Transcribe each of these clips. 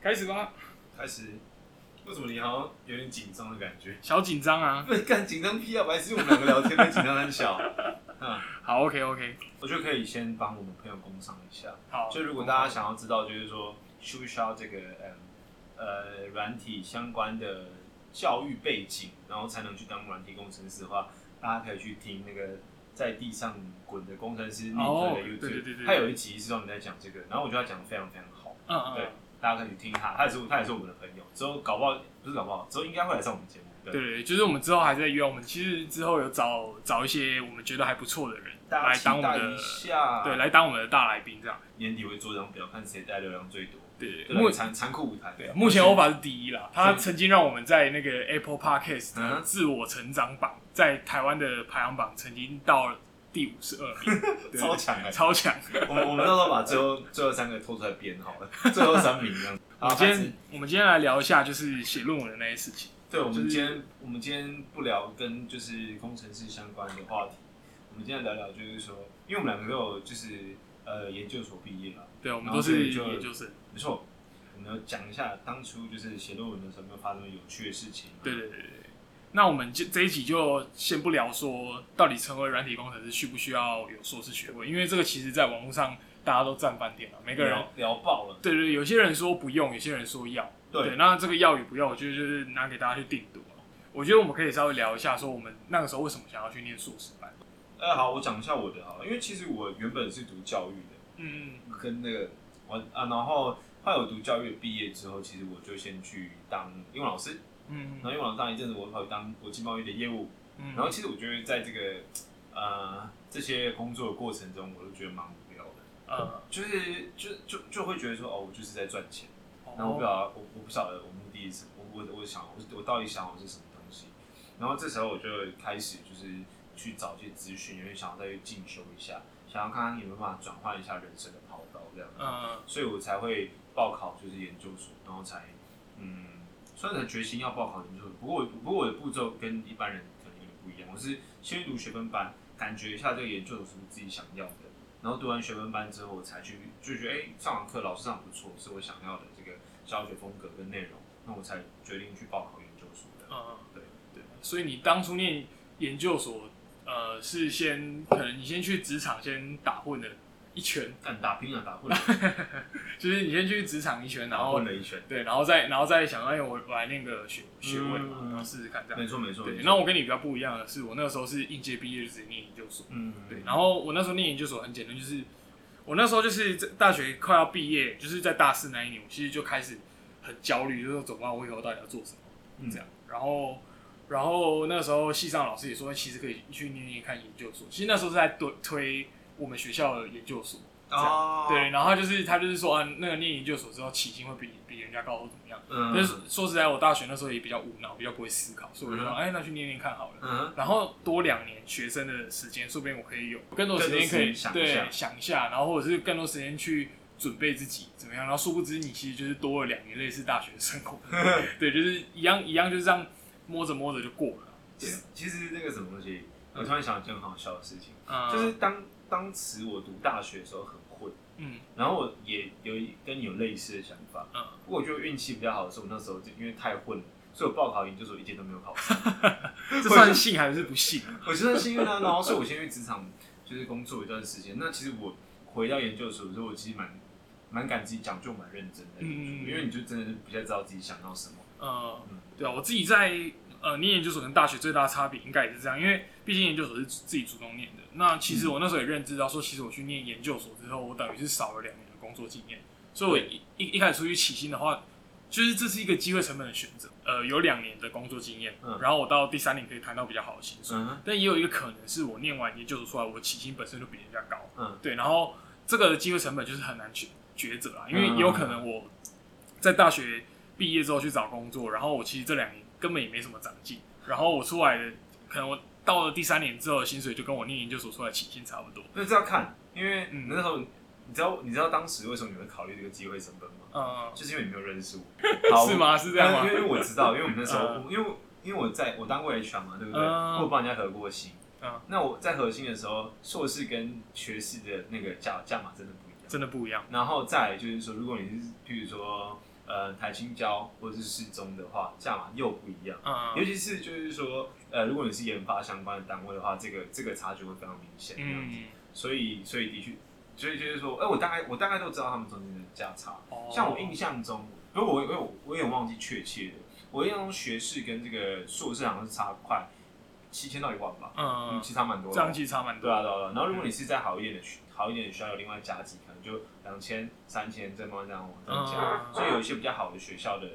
开始吧。开始。为什么你好像有点紧张的感觉？小紧张啊！不是干紧张屁啊！白痴，我们两个聊天，紧张很小。嗯，好，OK OK。我觉得可以先帮我们朋友工商一下。好，就如果大家想要知道，就是说需不需要这个呃呃软体相关的教育背景，然后才能去当软体工程师的话，大家可以去听那个在地上滚的工程师哦那个 YouTube，他有一集是专门在讲这个，然后我觉得他讲的非常非常好。嗯嗯，对，大家可以去听他，他也是他也是我们的朋友，之后搞不好不是搞不好，之后应该会来上我们节目。对，对对，就是我们之后还在约，我们其实之后有找找一些我们觉得还不错的人大来当我们的一下。对，来当我们的大来宾这样。年底会做张表，看谁带流量最多。对，目对残残酷舞台。对目前欧巴是第一啦，他曾经让我们在那个 Apple Podcast 的嗯自我成长榜，在台湾的排行榜曾经到了第五十二名，超强哎！超强。我们我们到时候把最后最后三个拖出来编好了，最后三名这样。我们今天我们今天来聊一下，就是写论文的那些事情。对，我们就是今天我们今天不聊跟就是工程师相关的话题，我们今天聊聊就是说，因为我们两个都有就是呃研究所毕业嘛，对，我们都是研究生。没错，我们要讲一下当初就是写论文的时候有没有发生有趣的事情。对对对。那我们就这一集就先不聊说到底成为软体工程师需不需要有硕士学位，因为这个其实在网络上大家都站半天了，每个人聊聊爆了。对对，对有些人说不用，有些人说要。对那这个要与不要，我觉得就是拿给大家去定夺了。我觉得我们可以稍微聊一下，说我们那个时候为什么想要去念硕士班。呃，好，我讲一下我的好了，因为其实我原本是读教育的，嗯跟那个我啊，然后后来我读教育毕业之后，其实我就先去当英文老师，嗯然后英文老师当一阵子，我跑去当国际贸易的业务，嗯。然后其实我觉得在这个呃这些工作的过程中，我都觉得蛮无聊的，呃，就是就就就会觉得说哦，我就是在赚钱，哦。然后我不晓得我我不晓得我目的是什么，我我我想我我到底想要的是什么东西，然后这时候我就开始就是去找一些资讯，因为想要再去进修一下，想要看看有没有办法转换一下人生的跑道这样。子。嗯。所以我才会报考就是研究所，然后才嗯，虽然才决心要报考研究所，不过我不过我的步骤跟一般人可能有点不一样，我是先读学分班，感觉一下这个研究所是不是自己想要的，然后读完学分班之后，我才去就觉得哎、上完课老师上得不错，是我想要的这个教学风格跟内容，那我才决定去报考研究所的。嗯，对对。所以你当初念研究所，呃，是先可能你先去职场先打混了一圈，干打拼啊，打混了，就是你先去职场一圈，然后混了一圈。对，然后再然后再想，哎，我我来念个学学位嘛，嗯然后试试看这样。没错没错。对，那我跟你比较不一样的是，我那个时候是应届毕业就直接念研究所。嗯对，然后我那时候念研究所很简单，就是我那时候就是在大学快要毕业，就是在大四那一年，我其实就开始很焦虑，就是说怎么办，我以后到底要做什么嗯这样。然后，然后那个时候系上老师也说，其实可以去念念看研究所。其实那时候是在推推我们学校的研究所，哦，对，然后就是他就是说，啊，那个念研究所之后起薪会比比人家高或怎么样。嗯，但是说实在，我大学那时候也比较无脑，比较不会思考，所以我就说，嗯哎，那去念念看好了。嗯然后多两年学生的时间，说不定我可以有更多时间可以想一对下想一下，然后或者是更多时间去准备自己怎么样。然后殊不知你其实就是多了两年类似大学生活，对，就是一样一样就是这样摸着摸着就过了。其实其实那个什么东西，我突然想到一件很好笑的事情，嗯，就是当当时我读大学的时候很混，嗯然后我也有一跟你有类似的想法，嗯，不过我觉得运气比较好的是，我那时候就因为太混了，所以我报考研究所一届都没有考上。这算幸还是不幸？我觉得幸运啊，然后所以我先去职场就是工作一段时间。那其实我回到研究所的时候，我其实蛮蛮感激讲究蛮认真的，嗯因为你就真的是不太知道自己想要什么。呃嗯，对啊，我自己在呃念研究所跟大学最大的差别应该也是这样，因为毕竟研究所是自己主动念的。那其实我那时候也认知到说，其实我去念研究所之后，我等于是少了两年的工作经验，所以我一一一开始出去起薪的话，就是这是一个机会成本的选择。呃，有两年的工作经验，嗯然后我到第三年可以谈到比较好的薪水，嗯但也有一个可能是我念完研究所出来，我起薪本身就比人家高。嗯对，然后这个机会成本就是很难抉抉择啦，因为嗯也有可能我在大学毕业之后去找工作，然后我其实这两年根本也没什么长进，然后我出来的可能我到了第三年之后的薪水就跟我念研究所出来起薪差不多。那这要看，因为嗯那时候你知道你知道当时为什么你会考虑这个机会成本吗？嗯，就是因为你没有认识我，好是吗？是这样吗因？为因为我知道，因为我们那时候，嗯因为因为我在我当过 HR 嘛，对不对？嗯我有帮人家核过薪。嗯那我在核心的时候，硕士跟学士的那个价价码真的不一样。真的不一样。然后再来就是说，如果你是譬如说呃台青交或者是市中的话，价码又不一样。嗯尤其是就是说，呃，如果你是研发相关的单位的话，这个这个差距会非常明显。所以所以的确，所以就是说，哎、我大概我大概都知道他们中间的价差。哦像我印象中，因为我我有我有点忘记确切的，我印象中学士跟这个硕士好像是差快七千到一万吧，嗯，嗯，其实差蛮多的。这样其实差蛮多。对啊对啊。然后如果你是在好一点的学好一点的学校，有另外加级，可能就两千、三千，再慢慢这样往上加。嗯所以有一些比较好的学校的，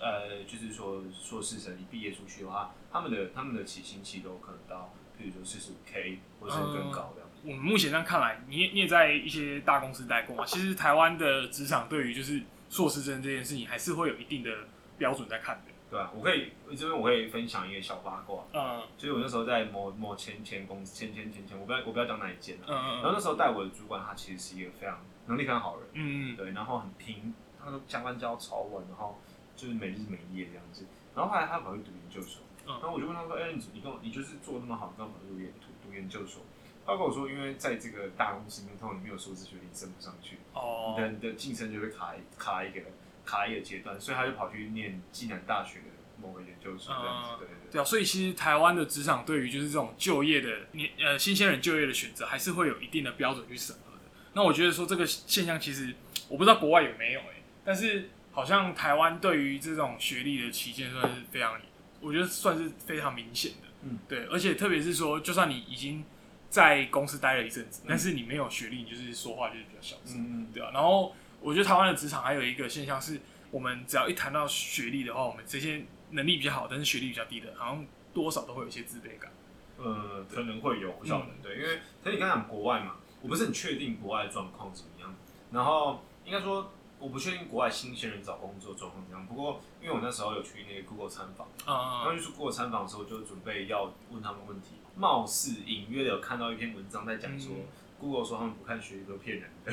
呃，就是说硕士生一毕业出去的话，他们的他们的起薪期都可能到，比如说四十五 K 或者是更高这样。我们目前这样看来，你也你也在一些大公司待过嘛？其实台湾的职场对于就是硕士生这件事情，还是会有一定的标准在看的。对啊，我可以这边我可以分享一个小八卦，嗯就是我那时候在某某前前公司前前前前，我不要我不要讲哪一间了、嗯然后那时候带我的主管，他其实是一个非常能力非常好的人，嗯嗯对，然后很拼，他都加班加到超晚，然后就是没日没夜这样子。然后后来他跑去读研究所，嗯然后我就问他说：“哎、你你跟我你就是做那么好，你干嘛读研读读研究所？”他跟我说：“因为在这个大公司里面，通常你没有硕士学历升不上去，哦你的你的晋升就会卡一卡一个卡一个阶段，所以他就跑去念暨南大学的某个研究所这样子。嗯对对对。对啊，所以其实台湾的职场对于就是这种就业的年呃新鲜人就业的选择，还是会有一定的标准去审核的。那我觉得说这个现象其实我不知道国外有没有哎、但是好像台湾对于这种学历的旗舰算是非常，我觉得算是非常明显的。嗯，对，而且特别是说，就算你已经在公司待了一阵子嗯，但是你没有学历，你就是说话就是比较小声。嗯嗯对啊，然后我觉得台湾的职场还有一个现象是，我们只要一谈到学历的话，我们这些能力比较好，但是学历比较低的，好像多少都会有一些自卑感。呃，可能会有，不晓得，对，因为可是你刚讲国外嘛，我不是很确定国外的状况怎么样。然后应该说，我不确定国外新鲜人找工作状况怎样。不过，因为我那时候有去那个 Google 参访，然后啊、去 Google 参访的时候，就准备要问他们问题，貌似隐约的有看到一篇文章在讲说、嗯 Google 说他们不看学历都骗人的。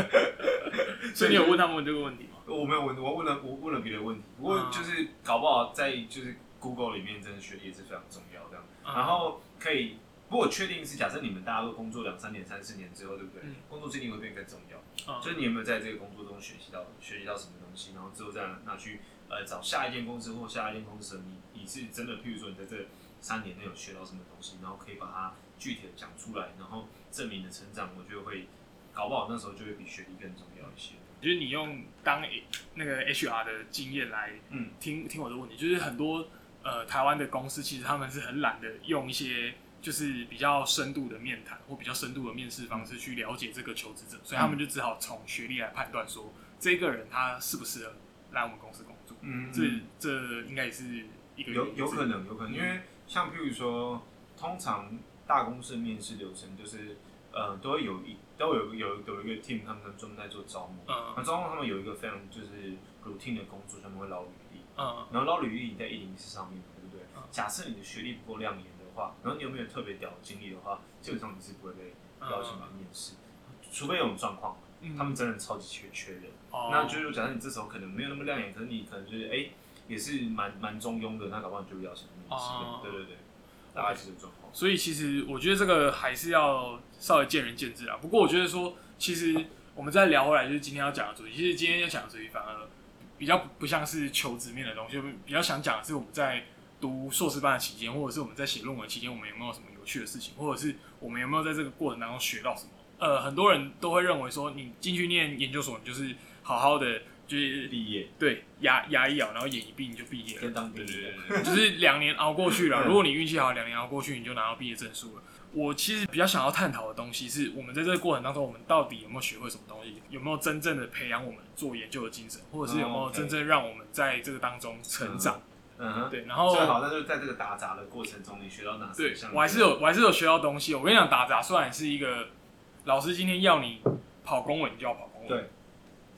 所以你有问他们这个问题吗？我没有问，我问了我问了别的问题，不过嗯就是搞不好在就是 Google 里面，真的学历也是非常重要这样。嗯然后可以，不过我确定是假设你们大家都工作两三年、三四年之后，对不对？嗯工作经历会变更重要，啊就是你有没有在这个工作中学习到学习到什么东西，然后之后再拿去呃找下一间公司或下一间公司，你你是真的，譬如说你在这三年内有学到什么东西，然后可以把它具体的讲出来，然后证明你的成长，我觉得会搞不好那时候就会比学历更重要一些。就是你用当那个 HR 的经验来嗯听听我的问题，就是很多呃台湾的公司其实他们是很懒得用一些就是比较深度的面谈或比较深度的面试方式去了解这个求职者，所以他们就只好从学历来判断说这个人他适不适合来我们公司工作。嗯这这应该也是一个有有可能，有可能，因为像譬如说，通常大公司的面试流程就是，呃，都会有一都有有有一个 team，他们专门在做招募。嗯那招募他们有一个非常就是 routine 的工作，他们会捞履历，嗯然后捞履历你在一零四上面，对不对嗯？假设你的学历不够亮眼的话，然后你有没有特别屌的经历的话，基本上你是不会被邀请来面试，除非有种状况，嗯，他们真的超级缺缺人。哦那就是假设你这时候可能没有那么亮眼，可是你可能就是哎、也是蛮蛮中庸的，那搞不好你就会邀请面试。哦对对对，大概是这个状况。所以其实我觉得这个还是要稍微见仁见智啊。不过我觉得说，其实我们再聊回来，就是今天要讲的主题。其实今天要讲的主题反而比较不像是求职面的东西，比较想讲的是我们在读硕士班的期间，或者是我们在写论文期间，我们有没有什么有趣的事情，或者是我们有没有在这个过程当中学到什么。呃，很多人都会认为说，你进去念研究所，你就是好好的，就是毕业对牙牙一咬，然后眼一闭你就毕业了。跟当兵一样。对对对，就是两年熬过去了。嗯如果你运气好，两年熬过去，你就拿到毕业证书了。我其实比较想要探讨的东西是，我们在这个过程当中，我们到底有没有学会什么东西？有没有真正的培养我们做研究的精神，或者是有没有真正让我们在这个当中成长？嗯哼。对，然后最好，那就是在这个打杂的过程中，你学到哪些？对我还是有，我还是有学到东西。我跟你讲，打杂虽然是一个老师今天要你跑公文，你就要跑公文。对，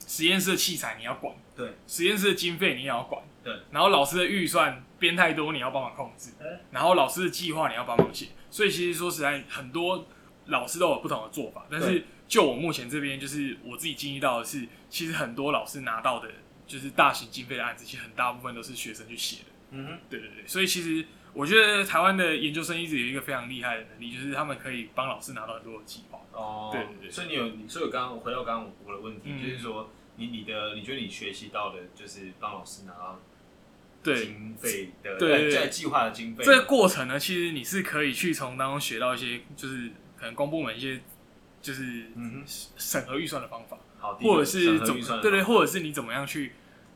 实验室的器材你要管，对，实验室的经费你也要管，对，然后老师的预算编太多，你要帮忙控制，然后老师的计划你要帮忙写，所以其实说实在，很多老师都有不同的做法，但是就我目前这边，就是我自己经历到的是，其实很多老师拿到的就是大型经费的案子，其实很大部分都是学生去写的。嗯哼，对对对，所以其实我觉得台湾的研究生一直有一个非常厉害的能力，就是他们可以帮老师拿到很多的计划。哦，对对对所以你有，你所以我刚刚回到刚刚我的问题，嗯就是说，你你的你觉得你学习到的就是帮老师拿到对，经费的对在计划的经费，这个过程呢，其实你是可以去从当中学到一些，就是可能公部门一些就是嗯，审核预算的方法，或者是怎么对对，或者是你怎么样去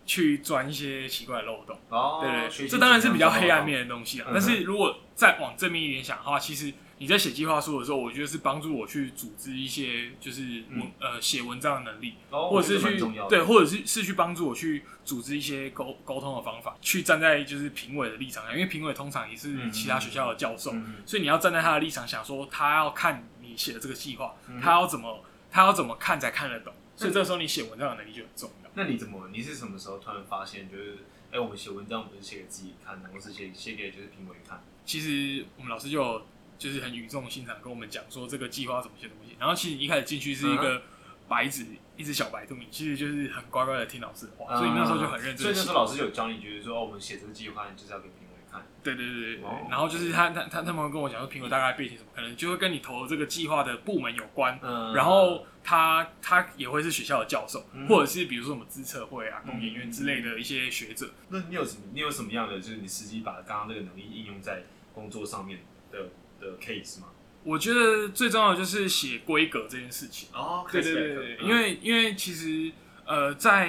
去钻一些奇怪的漏洞。哦，对对，这当然是比较黑暗面的东西啊。嗯但是如果再往正面一点想的话，其实你在写计划书的时候，我觉得是帮助我去组织一些就是文、嗯呃写文章的能力，哦或者是去对，或者是是去帮助我去组织一些沟沟通的方法，去站在就是评委的立场上，因为评委通常也是嗯其他学校的教授，嗯所以你要站在他的立场想说，他要看你写的这个计划，嗯他要怎么他要怎么看才看得懂，所以这个时候你写文章的能力就很重要。那你怎么？你是什么时候突然发现，就是哎、我们写文章不是写给自己看的，我是写写给就是评委看。其实我们老师就有就是很语重心长跟我们讲说这个计划怎么写东西。然后其实你一开始进去是一嗯个白纸，一只小白兔，你其实就是很乖乖的听老师的话，嗯所以那时候就很认真。所以那时候老师有教你，就是说哦，我们写这个计划就是要给评委看。对对对对对哦然后就是他他他他们会跟我讲说评委大概背景什么，可能就会跟你投的这个计划的部门有关。嗯然后他他也会是学校的教授，嗯或者是比如说什么资策会啊、嗯工研院之类的一些学者。那你有什么？你有什么样的，就是你实际把刚刚这个能力应用在工作上面的的 case 吗？我觉得最重要的就是写规格这件事情。哦，对对对对，因为因为其实呃，在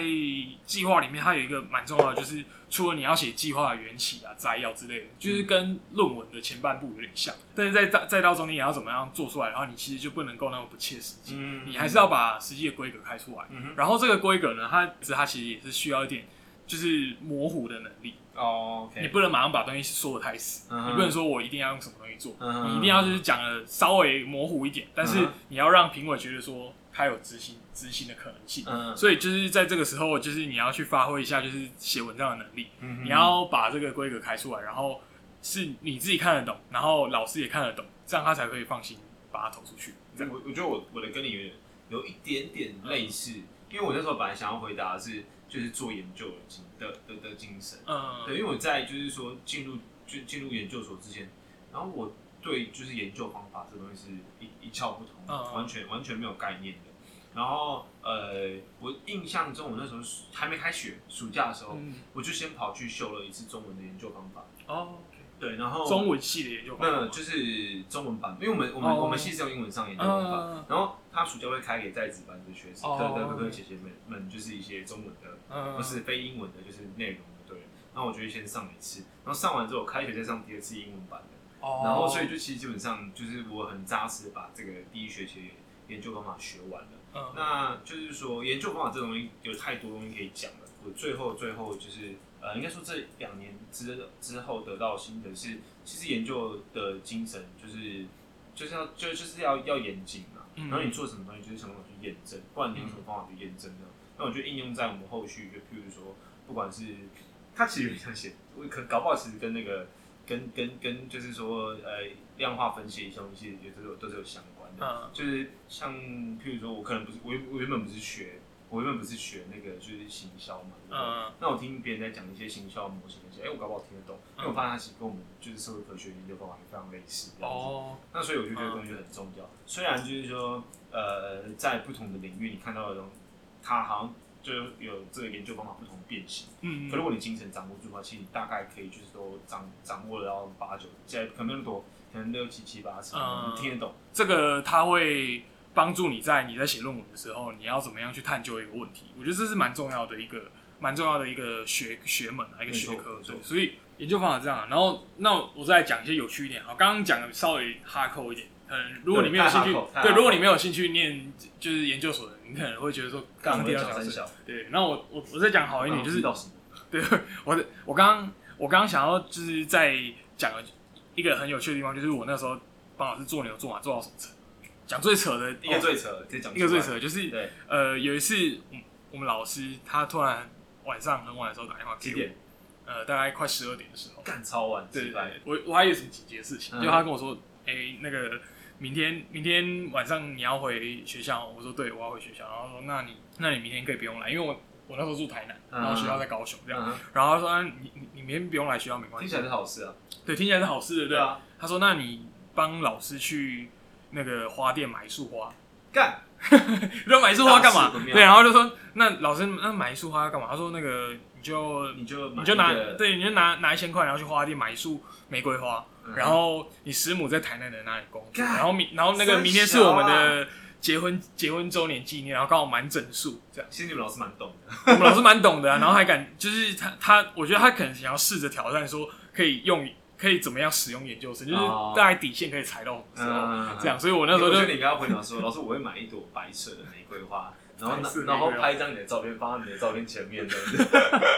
计划里面，它有一个蛮重要的，就是除了你要写计划的缘起啊、摘要之类的，就是跟论文的前半部有点像，但是在再再到中间也要怎么样做出来，然后你其实就不能够那么不切实际，嗯你还是要把实际的规格开出来。嗯然后这个规格呢，它它其实也是需要一点就是模糊的能力，哦你不能马上把东西说的太死，你不能说我一定要用什么东西做，你一定要就是讲的稍微模糊一点，但是你要让评委觉得说他有执行执行的可能性。嗯，所以就是在这个时候，就是你要去发挥一下就是写文章的能力，嗯你要把这个规格开出来，然后是你自己看得懂，然后老师也看得懂，这样他才可以放心把它投出去。我我觉得我我的跟你有点有一点点类似，因为我那时候本来想要回答的是就是做研究的精的的的精神，嗯，对，因为我在就是说进入就进入研究所之前，然后我对就是研究方法这东西是一一窍不通，嗯。完全完全没有概念的。然后呃，我印象中我那时候暑还没开学，暑假的时候，嗯，我就先跑去修了一次中文的研究方法。哦，对，然后中文系的研究方法吗？那就是中文版，因为我们我们、哦。我们系是用英文上研究方法，嗯然后他暑假会开给在职班的学生哦。的的哥哥姐姐们们，就是一些中文的，嗯不是非英文的，就是内容的，对。然后我就会先上一次，然后上完之后开学再上第二次英文版的，哦，然后所以就其实基本上就是我很扎实的把这个第一学期的研究方法学完了。嗯那就是说研究方法这东西有太多东西可以讲了。我最后最后就是呃，应该说这两年之之后得到的心得是，其实研究的精神就是就是要就就是要要严谨嘛。嗯然后你做什么东西就是想办法去验证，不然你用什么方法去验证呢？那我就应用在我们后续，就譬如说，不管是他其实有点像写，我可搞不好其实跟那个跟跟跟就是说呃量化分析一些东西也都是有都是有相关的。嗯就是像譬如说，我可能不是我原我原本不是学，我原本不是学那个就是行销嘛，对对嗯那我听别人在讲一些行销模型那些，哎、我搞不好听得懂，因为我发现它其实跟我们就是社会科学研究方法也非常类似这样子。哦，那所以我就觉得这个东西很重要。虽然就是说，呃，在不同的领域你看到的东西，它好像就有这个研究方法不同的变形。嗯嗯可如果你精神掌握住的话，其实你大概可以就是说掌掌握了到八九，现在可能没那么多，可能六七七八十，嗯你听得懂。这个它会帮助你在你在写论文的时候，你要怎么样去探究一个问题。我觉得这是蛮重要的一个蛮重要的一个学学门啊，一个学科对，所以研究方法这样啊。然后，那我再讲一些有趣一点。好，刚刚讲的稍微哈扣一点。嗯，如果你没有兴趣对如果你没有兴趣念就是研究所的，你可能会觉得说刚第二小时，小对。那我我我再讲好一点，就是？对，我的我刚刚我刚刚想要就是在讲的一个很有趣的地方，就是我那时候帮老师做牛做马做到什么程度。讲最扯的一个最扯一个最扯就是对，呃有一次我们老师他突然晚上很晚的时候打电话给？我，呃大概快十二点的时候，干超晚，对对对，我我还有什么紧急的事情，嗯就他跟我说，哎、那个明天明天晚上你要回学校，我说对，我要回学校，然后说那你那你明天可以不用来，因为我我那时候住台南，嗯。然后学校在高雄这样，嗯。然后他说、啊、你你你明天不用来学校没关系。听起，来是好事啊。对，听起来是好事，对不对？啊，他说那你帮老师去那个花店买一束花，干，说买一束花干嘛大事不？妙对，然后就说那老师那买一束花要干嘛？他说那个你就你就你就拿一个对，你就拿拿一千块，然后去花店买一束玫瑰花，嗯然后你师母在台南的那里工作，干然后明然后那个三明天是我们的结婚结婚周年纪念，然后刚好满整数这样。其实你们老师蛮懂的，我们老师蛮懂的、啊，然后还敢就是他他，我觉得他可能想要试着挑战说可以用可以怎么样使用研究生，就是哦大概底线可以踩到什么时候、嗯这样，所以我那时候就你应该要回答说，老师我会买一朵白色的玫瑰花，然后然后拍一张你的照片放在你的照片前面这样子。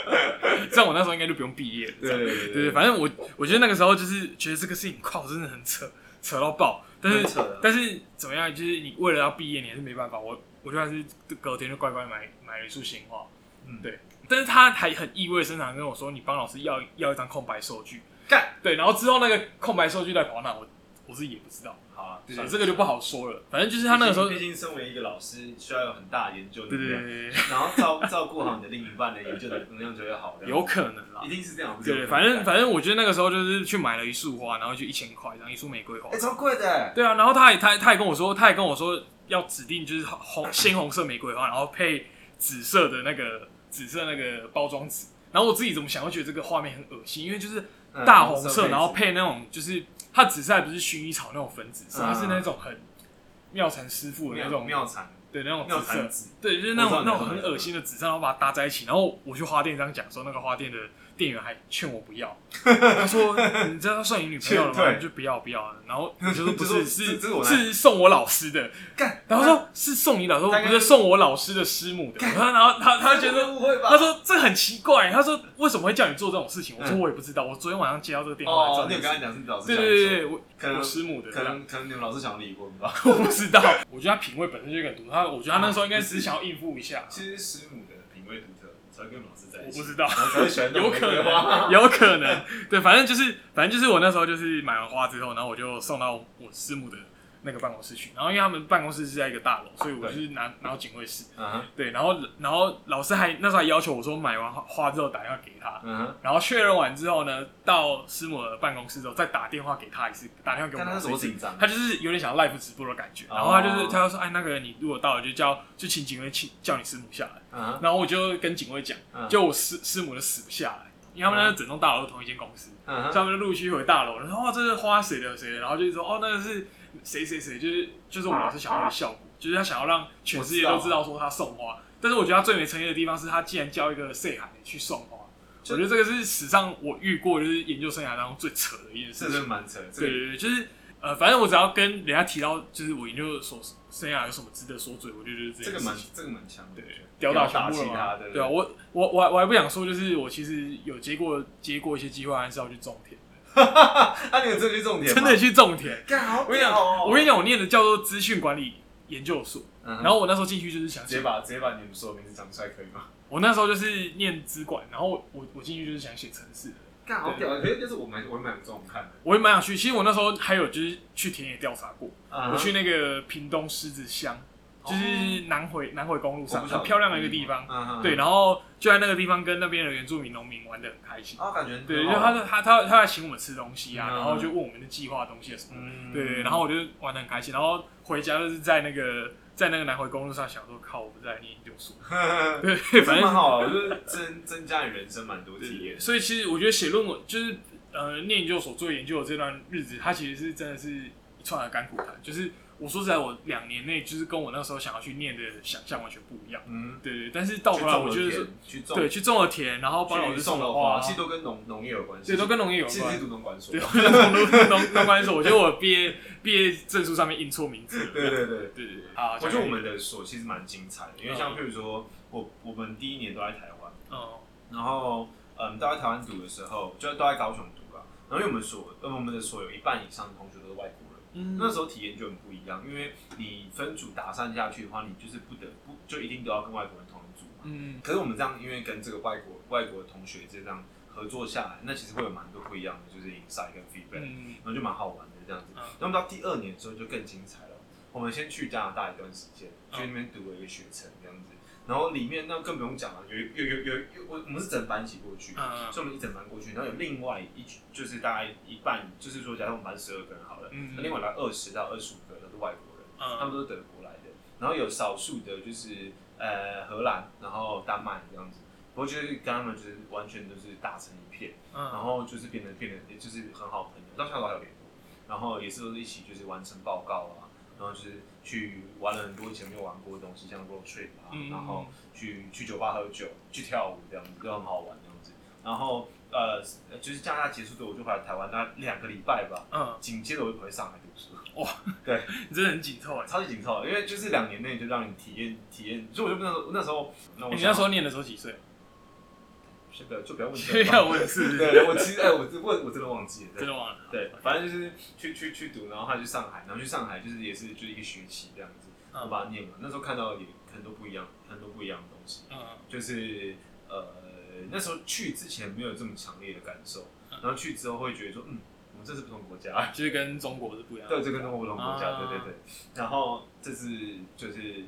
这样我那时候应该就不用毕业对对对对，反正我我觉得那个时候就是觉得这个事情靠真的很扯，扯到爆。但是扯但是怎么样，就是你为了要毕业，你还是没办法。我我就还是隔天就乖乖买买了一束鲜花。嗯对。但是他还很意味深长地跟我说，你帮老师要要一张空白收据。干，对，然后之后那个空白收据在跑哪，我我自己也不知道。好啊，这个就不好说了。反正就是他那个时候，毕竟身为一个老师，需要有很大的研究对能量，对对，然后照照顾好你的另一半的研究的能量就会好。的有可能啦一。定是这样，不是对，可能反正反正我觉得那个时候就是去买了一束花，然后就一千块，然后一束玫瑰花哎，。超贵的，对啊，然后他也他他也跟我说，他也跟我说要指定就是红鲜红色玫瑰花，然后配紫色的那个紫色那个包装纸。然后我自己怎么想，我觉得这个画面很恶心，因为就是嗯大红色，然后配那种就是它紫色还不是薰衣草那种粉紫色，嗯。它是那种很妙禅师傅的那种妙禅。对那种紫色。对，就是那种那种很恶心的紫色，然后把它搭在一起。然后我去花店这样讲说，那个花店的店员还劝我不要，他说你知道他算你女朋友了吗？劝退你就不要不要了。然后我就说 不是是，是送我老师的。干，然后说是送你老师，不是送我老师的师母的。然后然后他他觉得。误会吧？他说这很奇怪，他说为什么会叫你做这种事情？我说嗯我也不知道，我昨天晚上接到这个电话，你有跟他讲是你老师对对对对，我可能师母的，可能可能你们老师想离婚吧。我不知道。我觉得他品味本身就很独特，他我觉得他那时候应该只是想要应付一下。其实师母的跟老师在一起。我不知道。有可能，有可能，对，反正就是，反正就是我那时候就是买完花之后，然后我就送到我师母的那个办公室去，然后因为他们办公室是在一个大楼，所以我就是拿拿到警卫室，嗯哼，对，然后然后老师还那时候还要求我说买完花花之后打电话给他，嗯哼，然后确认完之后呢，到师母的办公室之后再打电话给他一次，打电话给我看他们老师一次多紧张。他就是有点想要 live 直播的感觉，哦。然后他就是他就说，哎，那个你如果到了就叫就请警卫请叫你师母下来，嗯哼，然后我就跟警卫讲，嗯就我师师母就死不下来，因为他们那整栋大楼都同一间公司，嗯，所以他们就陆续回大楼，然后哦这是花谁的谁的，然后就说哦那个是谁谁谁，就是就是我们老师想要的效果，就是他想要让全世界都知道说他送花，但是我觉得他最没诚意的地方是他竟然叫一个 say 海去送花，我觉得这个是史上我遇过就是研究生涯当中最扯的一件事情这真。的蛮扯。这个对对对，就是呃，反正我只要跟人家提到，就是我研究所生涯有什么值得说嘴，我就觉得就是这这个蛮。这个蛮强的，对吊打全打部了对啊，我我我还我还不想说，就是我其实有接过接过一些机会，还是要去种田的，啊，你有真的去种田，真的去种田。干好我跟你讲，我跟你讲，我念的叫做资讯管理研究所，嗯哼然后我那时候进去就是想直接把直接把你们所有名字讲出来可以吗？我那时候就是念资管，然后我我我进去就是想写城市的，干好屌，可是就是我蛮我蛮有这种看的，我也蛮想去。其实我那时候还有就是去田野调查过，嗯我去那个屏东狮子乡，就是南回南回公路上很漂亮的一个地方。对，然后就在那个地方跟那边的原住民农民玩的很开心。啊，感觉对，就他他他他来请我们吃东西啊，嗯然后就问我们的计划东西什么。嗯对对，然后我就玩的很开心，然后回家就是在那个在那个南回公路上想说，靠，我不在念研究所。对，反正蛮好的，就是增增加你人生蛮多体验。所以其实我觉得写论文就是呃念研究所做研究的这段日子，它其实是真的是一串的甘苦谈。就是我说实在，我两年内就是跟我那时候想要去念的想象完全不一样。嗯，对对，但是到头来我觉得是，去种对，去种了田，然后帮老去师种了花，其实都跟农农业有关系，对，都跟农业有关其实是。读农管所对。农农农农管所，我觉得我毕业毕业证书上面印错名字了。对对对。对啊！我觉得我们的所其实蛮精彩的，因为像譬如说，我我们第一年都在台湾，嗯然后嗯，都在台湾读的时候，就都在高雄读了。然后因为我们所，呃，我们的所有一半以上的同学嗯那时候体验就很不一样，因为你分组打散下去的话，你就是不得不就一定都要跟外国人同一组嘛。嗯可是我们这样，因为跟这个外国外国的同学这样合作下来，那其实会有蛮多不一样的，就是 insight 跟 feedback，、嗯然后就蛮好玩的这样子。嗯那么到第二年之后就更精彩了。我们先去加拿大一段时间，嗯去那边读了一个学程这样子，然后里面那更不用讲了，有有有有有我我们是整班一起过去，嗯所以我们一整班过去，然后有另外一群就是大概一半，就是说假设我们班十二个人好了，嗯那另外来二十到二十五个都是外国人，他们嗯都是德国来的。然然后有少数的就是呃荷兰，然后丹麦这样子。不过就是跟他们就是完全都是打成一片，然嗯后就是变得变得也就是很好朋友，到现在都还有联络。然后也是都是一起就是完成报告啊，然后就是去玩了很多以前没有玩过的东西，像 road trip 啊，嗯然后去去酒吧喝酒，去跳舞这样子，都很好玩这样子。然后呃，就是加拿大结束之后，我就回来台湾，那两个礼拜吧。嗯，紧接着我就回上海读书，哇，对 你真的很紧凑哎。超级紧凑的，因为就是两年内就让你体验体验，所以我就那时候那时候，那我你那时候念的时候几岁？这个就不要问不这个要问是不是？对，我其实哎，我我我真的忘记了，真的忘了。对，反正就是去去去读，然后他去上海，然后去上海就是也是就是一个学期这样子，我嗯把它念完。那时候看到也很多不一样，很多不一样的东西，嗯就是呃那时候去之前没有这么强烈的感受，嗯然后去之后会觉得说，嗯，我们这是不同国家，就是跟中国是不一样的。对，这跟中国不同国家，啊对对对。然后这次就是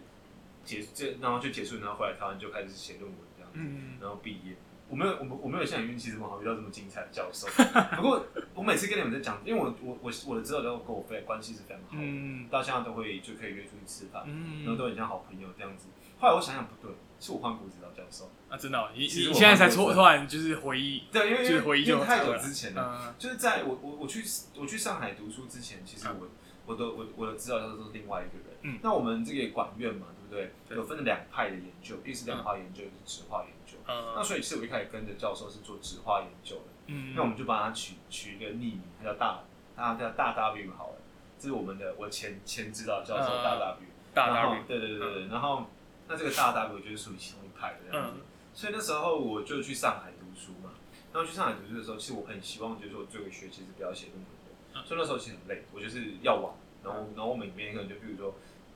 结这，然后就结束，然后回来台湾就开始写论文这样子，嗯，然后毕业。我没有，我们我没有像你运气这么好，遇到这么精彩的教授。不过我每次跟你们在讲，因为我我我我的指导教授跟我非关系是非常好的，嗯到现在都会就可以约出去吃饭，嗯然后嗯，都很像好朋友这样子。后来我想想不对，是我换过指导教授。啊，真的哦，你你现在才突突然就是回忆，对，因为就是回忆就因为太久之前了，嗯就是在我我我去我去上海读书之前，其实嗯我我的我我的指导教授是另外一个人。嗯那我们这个管院嘛，对不对？对有分两派的研究，一是量化研究，一是质化研究。那嗯所以是我一开始跟着教授是做纸化研究的，嗯，那我们就帮他取取一个匿名，他叫大，他叫大 W 好了，这是我们的我前前指导教授嗯大 W。大然后大对对对对对，然后那这个大 W 就是属于其中一派的这样子，嗯所以那时候我就去上海读书嘛。然后去上海读书的时候，其实我很希望，就是说这个学期是不要写论文的，嗯所以那时候其实很累，我就是要玩，然后然后我每天可能就比如说。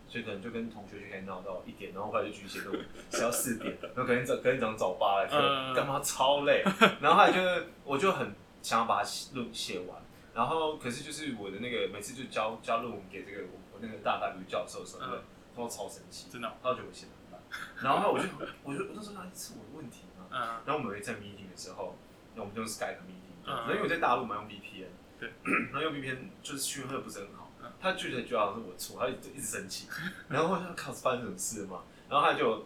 所以可能就跟同学去可以闹到一点，然后后来就继续写论文，写到四点，然后可能早可能早上早八来干嘛超累。然后后来就是我就很想要把它写论写完，然后可是就是我的那个每次就交交论文给这个我我那个大 W 教授的时候，嗯。他说超神奇，真的哦，他觉得我写的很烂，然后我就我就我就说那是我的问题嘛。嗯。然后我们会在 meeting 的时候，那我们就用 Skype meeting，、嗯。因为我在大陆嘛用 VPN，对，然后用 VPN 就是讯号不是很好。嗯，他就觉得觉得好像是我错，他就一直生气，然后我就靠发生什么事了嘛，然后他就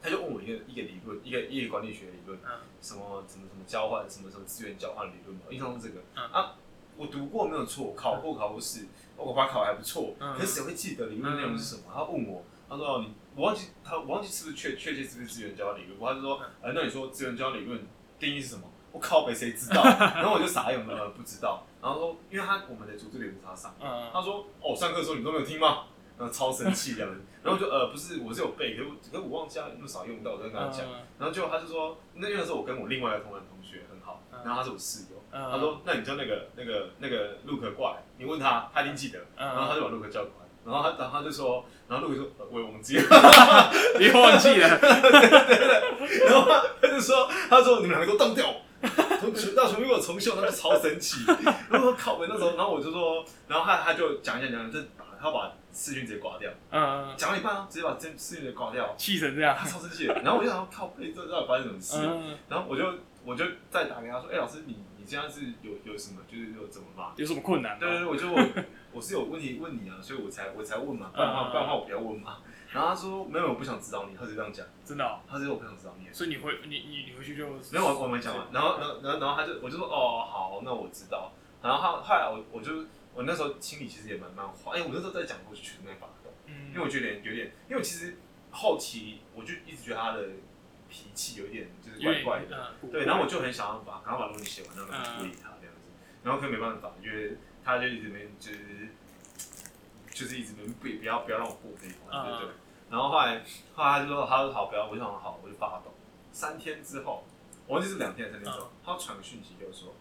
他就问我一个一个理论，一个一个管理学理论，嗯。什么什么什么交换，什么什么资源交换理论嘛，印象中是这个、嗯。啊，我读过没有错，考过考过试，我把它考得还不错，嗯。可是谁会记得理论内容是什么？他问我，他说哦你我忘记他我忘记是不是确确切是不是资源交换理论，他就说嗯。呃那你说资源交换理论定义是什么？我靠北谁知道？然后我就傻眼了，不知道。然后说，因为他我们的组织里不是他上，嗯他说哦上课的时候你都没有听吗？然后超生气这样子，然后就呃不是我是有背，可是我可是我忘记了那么少用到，我在跟他讲。嗯然后结果他就说，那那时候我跟我另外一个同班同学很好，嗯然后他是我室友，嗯他说那你叫那个那个那个陆可过来，你问他，他一定记得。嗯然后他就把陆可叫过来，然后他然后他就说，然后陆可说、呃我也忘记了，你忘记了，然后他他就说他说你们两个都当掉。从全到全部给我重修，他就超神奇。然后我靠，我那时候，然后我就说，然后他他就讲一讲讲，就把他把视讯直接挂掉，嗯，讲了一半哦，直接把这视讯直接挂掉，气成这样他，超生气。然后我就想说，靠背，这到底发生什么事？嗯，然后我就我就再打给他说，哎、老师，你你现在是有有什么，就是有怎么嘛？有什么困难？对对对，我就我我是有问题问你啊，所以我才我才问嘛，不然的话不然的话我不要问嘛。然后他说没有，我不想指导你，他就这样讲，真的哦，他就说我不想指导你。所以你回你你你回去就没有，我我没讲完。然后，然后，然后，然后他就，我就说，哦，好，那我知道。然后他后来我我就我那时候心里其实也蛮蛮慌，哎，我那时候在讲过去全在发抖，嗯因为我觉得有点因为其实后期我就一直觉得他的脾气有一点就是怪怪的，嗯对，然后我就很想要把赶快把论文写完，让他处理他这样子。然后可没办法，因为他就一直没就是就是一直没不不要不要让我过这一关，对对。然后后来后来他就说他说好不要，我就想好，我就发抖。三天之后，我忘记是两天还是三天之后，他传个讯息给我说，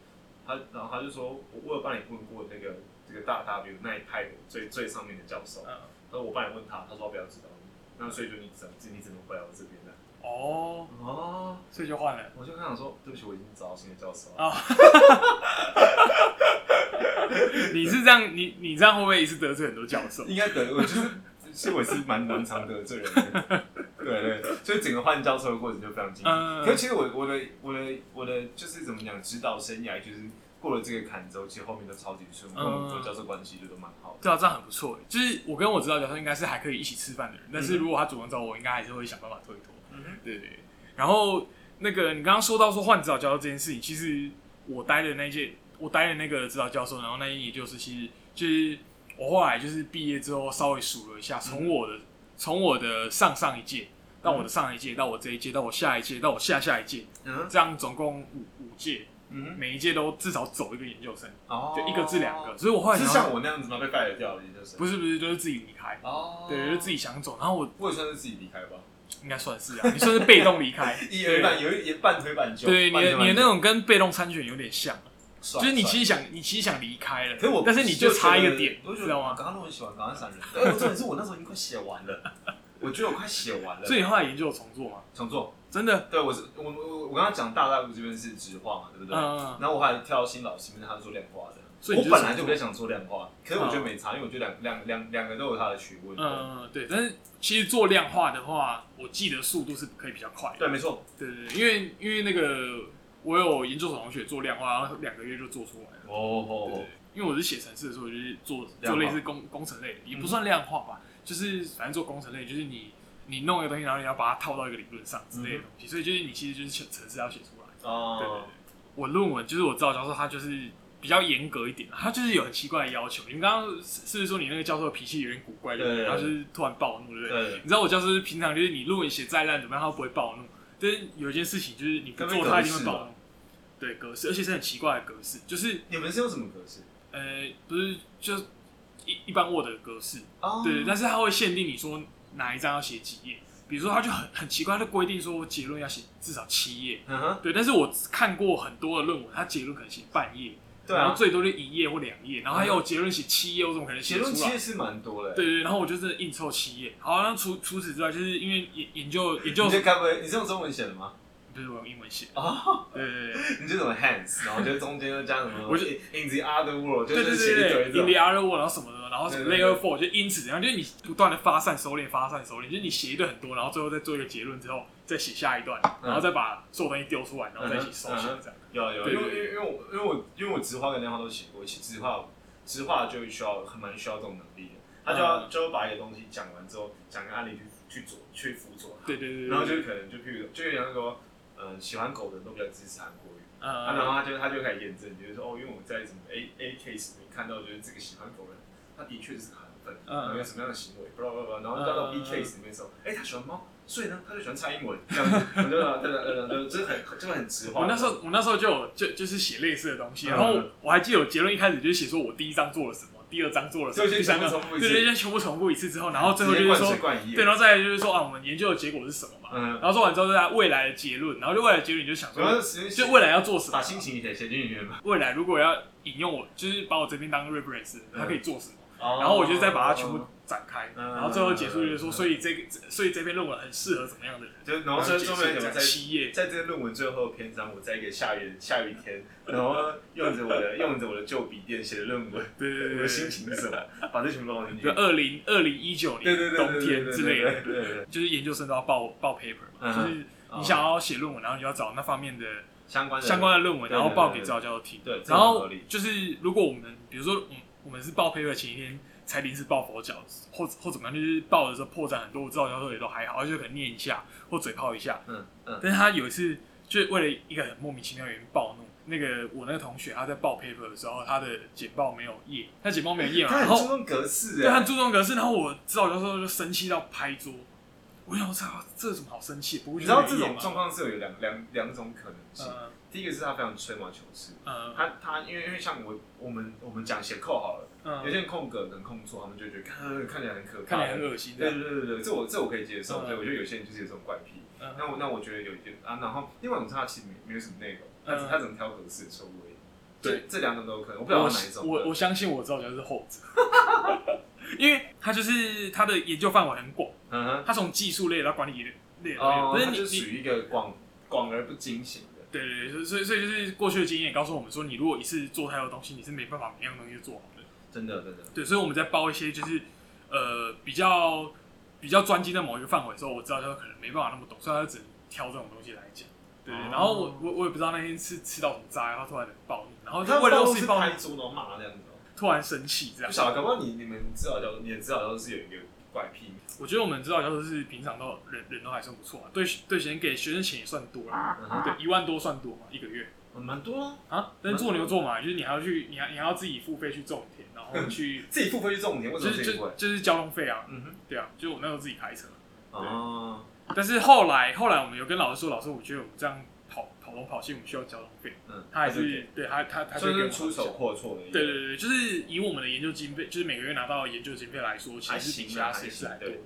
他然后他就说我我有帮你问过那个这个大 W 那一派的最最上面的教授，嗯他说我帮你问他，他说我不要知道你，那所以就你只能你只能回来我这边的。哦，哦，所以就换了我就跟他讲说，对不起，我已经找到新的教授了。啊。你是这样，你你这样会不会一次得罪很多教授？应该得，我就是，其实我是蛮蛮常得罪人的，对对，所以整个换教授的过程就非常精彩。嗯可是其实我我的我的我的就是怎么讲，指导生涯就是过了这个坎之后，其实后面都超级顺，跟我们做教授关系就都蛮好的。对啊，这样很不错欸。就是我跟我指导教授应该是还可以一起吃饭的人，但是如果他主动找我，应该还是会想办法推脱。对对。然后那个你刚刚说到说换指导教授这件事情，其实我待的那届，我待的那个指导教授，然后那一研究室，其实就是我后来就是毕业之后稍微数了一下，从我的从我的上上一届到我的上一届，到我这一届，到我下一届，到我下下一届，嗯。这样总共五五届，嗯，每一届都至少走一个研究生，哦，就一个至两个。所以我后来是像我那样子吗？被 fire 掉了，也就是不是不是，就是自己离开，哦，对，就是自己想走。然后我我也算是自己离开吧，应该算是啊，你算是被动离开，一而半，有一点半推半就，对，你你的那种跟被动参选有点像，帅就是你其实想你其实想离开了，可是我，但是你就差一个点，我就觉知道吗？得赶快论文写完，赶快闪人。对，重点是我那时候已经快写完了，我觉得我快写完了。所以你后来研究重做吗？重做，真的，对我是我我我刚刚讲大大陆这边是直化嘛，对不对？嗯，然后我还跳到新老师那边，他是做量化的。所以你就我本来就比较想做量化，可是我觉得没差，因为我觉得两两两两个都有它的学问。嗯，对，但是其实做量化的话，我记得速度是可以比较快的，对，没错。对对对，因为因为那个我有研究所同学做量化，然后两个月就做出来了。哦对对，对因为我是写程式的时候，我就是做做类似工工程类的，也不算量化吧，就是反正做工程类，就是你你弄一个东西，然后你要把它套到一个理论上之类的东西，所以就是你其实就是程程式要写出来。对对哦对，，我论文就是我知道教授，他就是比较严格一点，他就是有很奇怪的要求。你们刚刚是是不是说你那个教授的脾气有点古怪，对不对？对对对然后就是突然暴怒，对不对？对，你知道我教授平常就是你论文写再烂怎么样，他都不会暴怒，但是有一件事情就是你不做他一定会暴怒。对格式，而且是很奇怪的格式，就是你们是用什么格式？呃，不是就一一般 Word 的格式，哦对，但是它会限定你说哪一张要写几页，比如说它就很很奇怪，它规定说结论要写至少七页，嗯哼，对，但是我看过很多的论文，它结论可能写半页，然后最多就一页或两页，然后还有结论写七页，我怎么可能写出来？论其实是蛮多的。对，对，对然后我就真的硬凑七页。好，那除除此之外，就是因为研研究研究你，这该不会你是用中文写的吗？不是我用英文写，哦，对对对。你这种 hands，然后就中间又加什么？我就 in the other world，就对对是写对对对，in 一堆这种。the other world，然后什么的，然后什么 layer four 就因此怎样，就是你不断的发散收敛，发散收敛，就是你写一堆很多，然后最后再做一个结论之后，再写下一段，然后再把所有东西丢出来，然后再一起收起来这样。有有，因为因为因为我因为我因为我直化跟量化都写过，其实直化直化就需要很蛮需要这种能力的，他就要就要把一个东西讲完之后，讲个案例去去做去辅佐它，对对对对，然后就可能就譬如就像说，嗯，喜欢狗的人都比较支持韩国语，啊，然呃，后他就他就开始验证，就是说哦，因为我在什么 A A case 里面看到，就是这个喜欢狗的人，他的确是个韩粉，嗯然后有什么样的行为，不知道不知道，然后到到 B case 里面的时候，哎，他喜欢猫，所以呢，他就喜欢蔡英文，这样子，我就对对对对，就是很就是很直话。我那时候我那时候就有就就是写类似的东西，嗯。然后我还记得我结论一开始就是写说我第一章做了什么，第二章做了什么，就先第三章。全部重复一次。对对，先全部重复一次之后，然后最后就是说对，然后再来就是说啊，我们研究的结果是什么嘛，嗯，然后说完之后再来未来的结论，然后就未来的结论你就想说，就未来要做什么。把，心情写写进去嘛，未来如果要引用我，就是把我这边当 reference，嗯它可以做什么，然然后我就再把它全部展开，嗯然后最后结束就是说，所以这个所以这篇论文很适合怎么样的人，就然后最后面讲在七页，在这个论文最后的篇章，我在一个下雨下雨天，然后用着我的用着我的旧笔电写的论文，对对对我的心，情是什么，把这全部放进去。就。二零二零一九对对年冬天之类的，对对对，就是研究生都要报报 paper 嘛，嗯就是你想要写论文，然后你就要找那方面的相关的相关的论文，对然后报给对对。指导教授听。对，这然后很合理。就是如果我们比如说我们我们是报 paper 前一天才临时抱佛脚，或或怎么样，就是抱的时候破绽很多，我指导教授也都还好，而且可能念一下或嘴炮一下。嗯嗯但是他有一次就为了一个很莫名其妙的原因暴怒。那个我那个同学他在报 paper 的时候，他的简报没有页，他简报没有页嘛，他很注重格式对，他，注重格式，然后我指导教授就生气到拍桌。我想，我操，这有什么好生气？不过你知道这种状况是有两两两种可能性。嗯第一个是他非常吹毛求疵，嗯他他因为因为像我我们我们讲写扣好了，有嗯，些人空格能空错，他们就觉得看看起来很可看，起来很恶心，对对对对，这我这我可以接受，嗯对我觉得有些人就是有这种怪癖。嗯那我那我觉得有一点啊，然后另外一种是他其实没没有什么内容，他他只能挑格式的错误而已。对这，两种都有可能，我不知道我哪一种。我我相信我知道就是后者，因为他就是他的研究范围很广，嗯哼，他从技术类到管理类哦，可是属于一个广广而不精型的。对对对，所以所以就是过去的经验告诉我们说，你如果一次做太多东西，你是没办法每样东西都做好的。真的真的，对，所以我们在包一些就是呃比较比较专精在某一个范围的时候，我知道他可能没办法那么懂，所以他就只能挑这种东西来讲。对然后我我我也不知道那天是吃到什么渣，然后突然很暴怒，然后就他为了是暴怒拍桌然后骂那样子哦。突然生气这样不。晓得，搞不好你你们指导教你的指导教授是有一个怪癖，我觉得我们指导教授是平常都人人都还算不错啊，对对学生给学生钱也算多了，嗯哼，对一万多算多嘛一个月嗯蛮多啊。啊，但是做牛做马就是你还要去你还你还要自己付费去种田，然后去 自己付费去种田，为什就是么自己付费？就就是交通费啊，嗯哼，对啊，就我那时候自己开车，哦，但是后来后来我们有跟老师说，老师我觉得我们这样跑跑东跑西我们需要交通费，嗯，他还是对他他他是出手阔绰的一个，对对对，就是以我们的研究经费，就是每个月拿到的研究经费来说，其还实是比行啊其他实验室还多还的。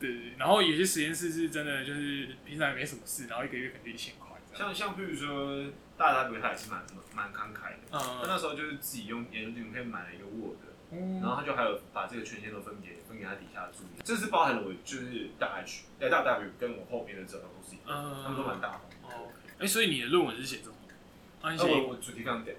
对对对，然后有些实验室是真的就是平常也没什么事，然后一个月可能就一千块这样。像像比如说大 W 他也是蛮蛮蛮慷慨的，他嗯。那时候就是自己用研究经费买了一个 Word，嗯。然后他就还有把这个权限都分给分给他底下的助理，这是包含了我就是大 H 哎大 W 跟我后面的整个公司，嗯，他们都蛮嗯，大方的。哦，哎，所以你的论文是写这种？啊，你那我主题非常屌，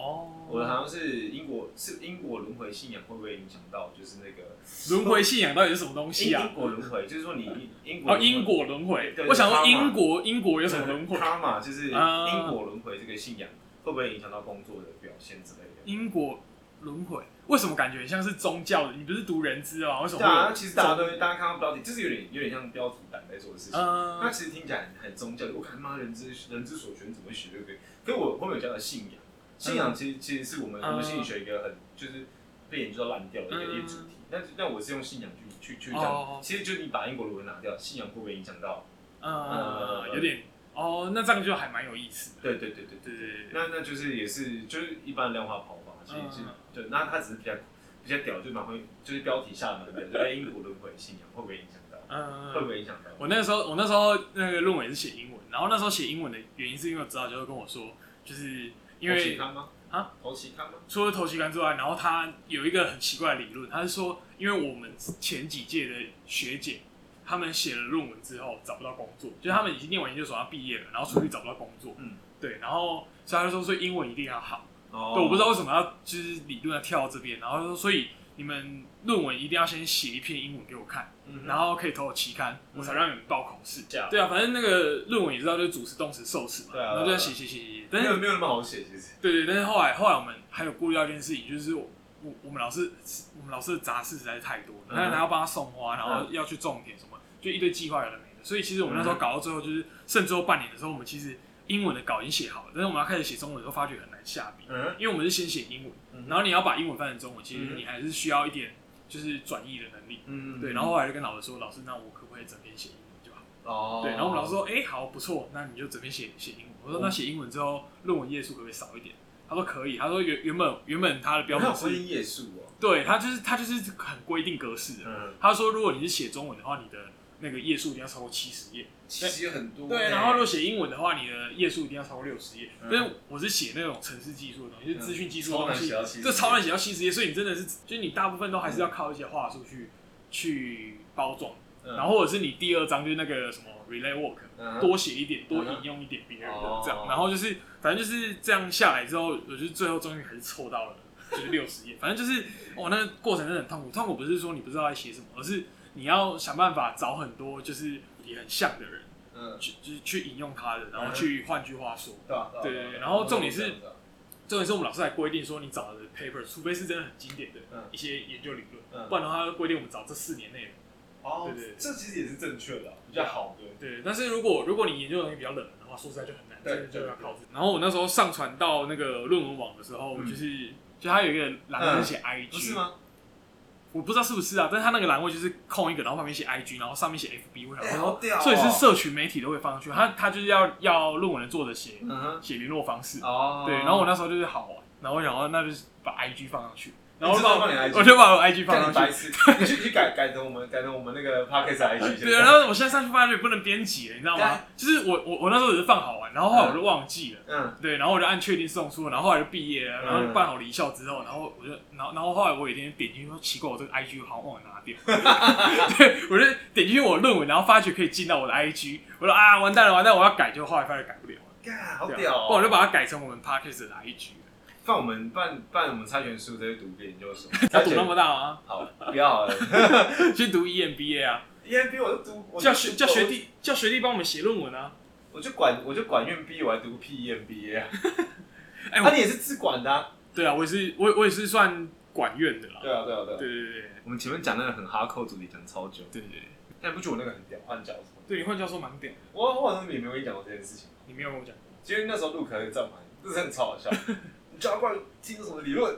哦，我的好像是英国是英国轮回信仰会不会影响到就是那个轮回信仰到底是什么东西啊英英？国轮回，就是说你英国哦，英国轮回对。我想说英国英国有什么轮回？karma 就是啊英国轮回这个信仰会不会影响到工作的表现之类的？英国轮回为什么感觉很像是宗教的？你不是读人资啊？为什么对啊，其实大家都大家看到标题，就是有点有点像标题党在做的事情。那嗯其实听起来很宗教，我看妈人之人之所选怎么会学这个？可是我后面有讲到信仰，信仰其实其实是我们嗯我们心理学一个很就是被研究到烂掉的一个一个主题。但但我是用信仰去去去哦讲，其实就你把英国轮回拿掉，信仰会不会影响到？嗯，有点哦，那这样就还蛮有意思的。对对对对对。对对对对，那那就是也是就是一般的量化跑法，其实是嗯对，那它只是比较比较屌，就蛮会就是标题下的蛮屌，就哎英国轮回信仰会不会影响到？嗯，会不会影响到？我那时候，我那时候那个论文也是写英文，然后那时候写英文的原因是因为我指导教授跟我说，就是因为刊吗？啊，投期刊吗？除了投期刊之外，然后他有一个很奇怪的理论，他是说，因为我们前几届的学姐，他们写了论文之后找不到工作，就是他们已经念完研究所要毕业了，然后出去找不到工作，嗯，对，然后所以他就说，所以英文一定要好，哦。对，我不知道为什么要就是理论要跳到这边，然后说，所以你们论文一定要先写一篇英文给我看。嗯然后可以投我期刊，我才让你们报考试。这样对啊，反正那个论文也知道，就是主词、动词、受词嘛，对啊然后就要写写写写写。但是没有那么好写，其实。对对，但是后来后来我们还有顾虑到一件事情，就是我我我们老师我们老师的杂事实在是太多了，嗯那还要帮他送花，然后要去种田什么，就一堆计划有的没的。所以其实我们那时候搞到最后，就是剩最后半年的时候，我们其实英文的稿已经写好了，但是我们要开始写中文的时候，发觉很难下笔，嗯因为我们是先写英文，嗯然后你要把英文翻成中文，其实嗯你还是需要一点就是转译的能力。嗯对，然后后来就跟老师说，老师，那我可不可以整篇写英文就好？哦，对，然后我们老师说，哎、好，不错，那你就整篇写写英文。我说，那写英文之后，论文页数可不可以少一点？他说可以，他说原原本原本他的标准是，页数哦。对他就是他就是很规定格式的。嗯，他说，如果你是写中文的话，你的那个页数一定要超过七十页。其实有很多。对，然后如果写英文的话，你的页数一定要超过六十页。嗯但是我是写那种城市技术的东西，就是资讯技术的超东西，这超难写到七十页，所以你真的是，就是你大部分都还是要靠一些话术去去包装。嗯，然后或者是你第二章就是那个什么 relay work，、嗯多写一点，多引用一点别人的哦这样，然后就是反正就是这样下来之后，我就是最后终于还是凑到了就是六十页，反正就是哦，那个过程真的很痛苦。痛苦不是说你不知道在写什么，而是你要想办法找很多就是也很像的人，嗯，去就是去引用他的，然后去换句话说。对啊对对对然后重点是重点是我们老师还规定说，你找的 paper，除非是真的很经典的嗯一些研究理论，嗯不然的话，他规定我们找这四年内的。哦对对对这其实也是正确的，比较好的。对，但是如果如果你研究的东西比较冷门的话，说实在就很难，对真的就要对靠自己。然后我那时候上传到那个论文网的时候，嗯就是就它有一个栏位是写 IG，、不是？吗？我不知道是不是啊，但是他那个栏位就是空一个，然后旁边写 IG，然后上面写 FB，我想哎，说，好屌哦！所以是社群媒体都会放上去，他他就是要要论文的作者写嗯哼，写联络方式，哦，对，然后我那时候就是好玩，然后我想说那就是把 IG 放上去，然后把我就把我 IG 放上去干 你去去改改成我们改成我们那个 podcast IG 对，然后我现在上去发现不能编辑了，你知道吗？就是我我我那时候只是放好玩，然后后来我就忘记了。嗯对，然后我就按确定送出，然后后来就毕业了，然后就办好离校之后，然后我就，然后然后后来我有一天点进去说，奇怪，我这个 IG 好像忘了拿掉，对，我就点进去我论文，然后发觉可以进到我的 IG，我说啊，完蛋了，完蛋，我要改，就后来发现改不了，干好屌哦！不我就把它改成我们 Parkes 的 IG，放我们办办我们猜拳书，再去读个研究所，要赌那么大吗？好，不要好了。去读 EMBA 啊，，EMBA 我就读，我叫学叫学弟叫学弟帮我们写论文啊，我就管我就管院毕业，我还读 PEMBA，啊。哎、啊，我你也是自管的、啊。对啊，我也是我我也是算管院的啦。对啊，对啊，对啊。对对对我们前面讲那个很哈扣主题讲超久，对对对，但你不觉得我那个很屌，换教授？对你换教授蛮屌的，我我好像也没有跟你讲过这件事情。你没有跟我讲过。其实那时候陆可在站旁，这真的超好笑。你叫他过来听什么理论？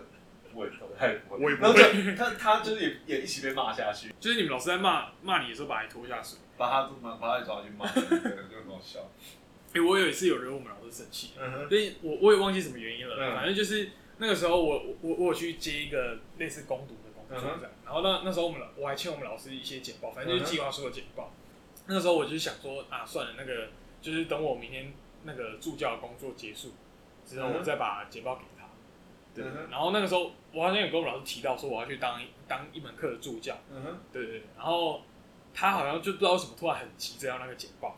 我也不太不会，我也不然后会他他就是也也一起被骂下去，就是你们老师在骂骂你的时候，把你拖下水。把他把把他抓去骂，就很好笑。哎、我有一次有惹我们老师生气，嗯哼，所以我我也忘记什么原因了，嗯。反正就是那个时候我我我有去接一个类似攻读的工作嗯这样，然后那那时候我们老我还欠我们老师一些简报，反正就是计划书的简报。那个时候我就是想说啊，算了，那个就是等我明天那个助教的工作结束之后，我再把简报给他。对然后那个时候我好像有跟我们老师提到说我要去当一当一门课的助教，嗯哼，对对对，然后他好像就不知道为什么突然很急着要那个简报，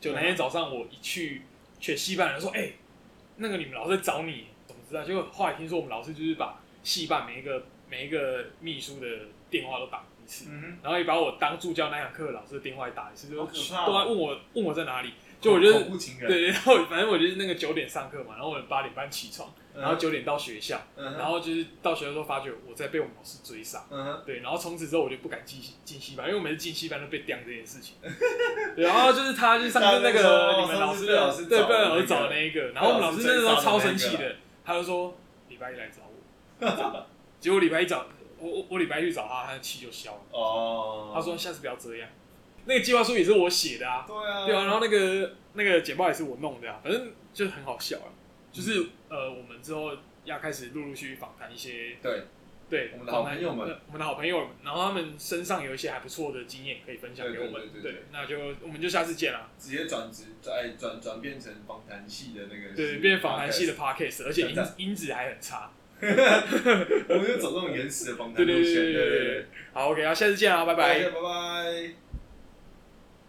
就那天早上我一去，全系办人说，哎、那个你们老师在找你，怎么知道？结果后来听说我们老师就是把系办每一个每一个秘书的电话都打一次，嗯然后也把我当助教那堂课老师的电话也打一次，就都在问我问我在哪里，哼，就我觉得恐怖情人，对，然后反正我就是那个九点上课嘛，然后我们八点半起床，然后九点到学校，嗯，然后就是到学校之后发觉我在被我们老师追杀。嗯，对，然后从此之后我就不敢进进戏班，因为我每次进戏班都被刁这件事情。对，然后就是他，就是上次那个你们老师的老师对被老师找的那一个，然后我们老师那时候超生气的，他就说礼拜一来找我，结果礼拜一找我我我礼拜一去找他，他的气就消了。哦，他说下次不要这样。那个计划书也是我写的啊，对啊，对啊，然后那个那个简报也是我弄的啊，反正就是很好笑啊。就是呃，我们之后要开始陆陆续续访谈一些对，对，我们的好朋友们呃我们的好朋友们，然后他们身上有一些还不错的经验可以分享给我们。对对对对对那就我们就下次见啦。直接转职转转转变成访谈系的那个，对，变访谈系的 podcast，而且音音质还很差。我们就走这种原始的访谈对对对路线，对对对。好，OK，好，下次见啊，拜拜。拜拜。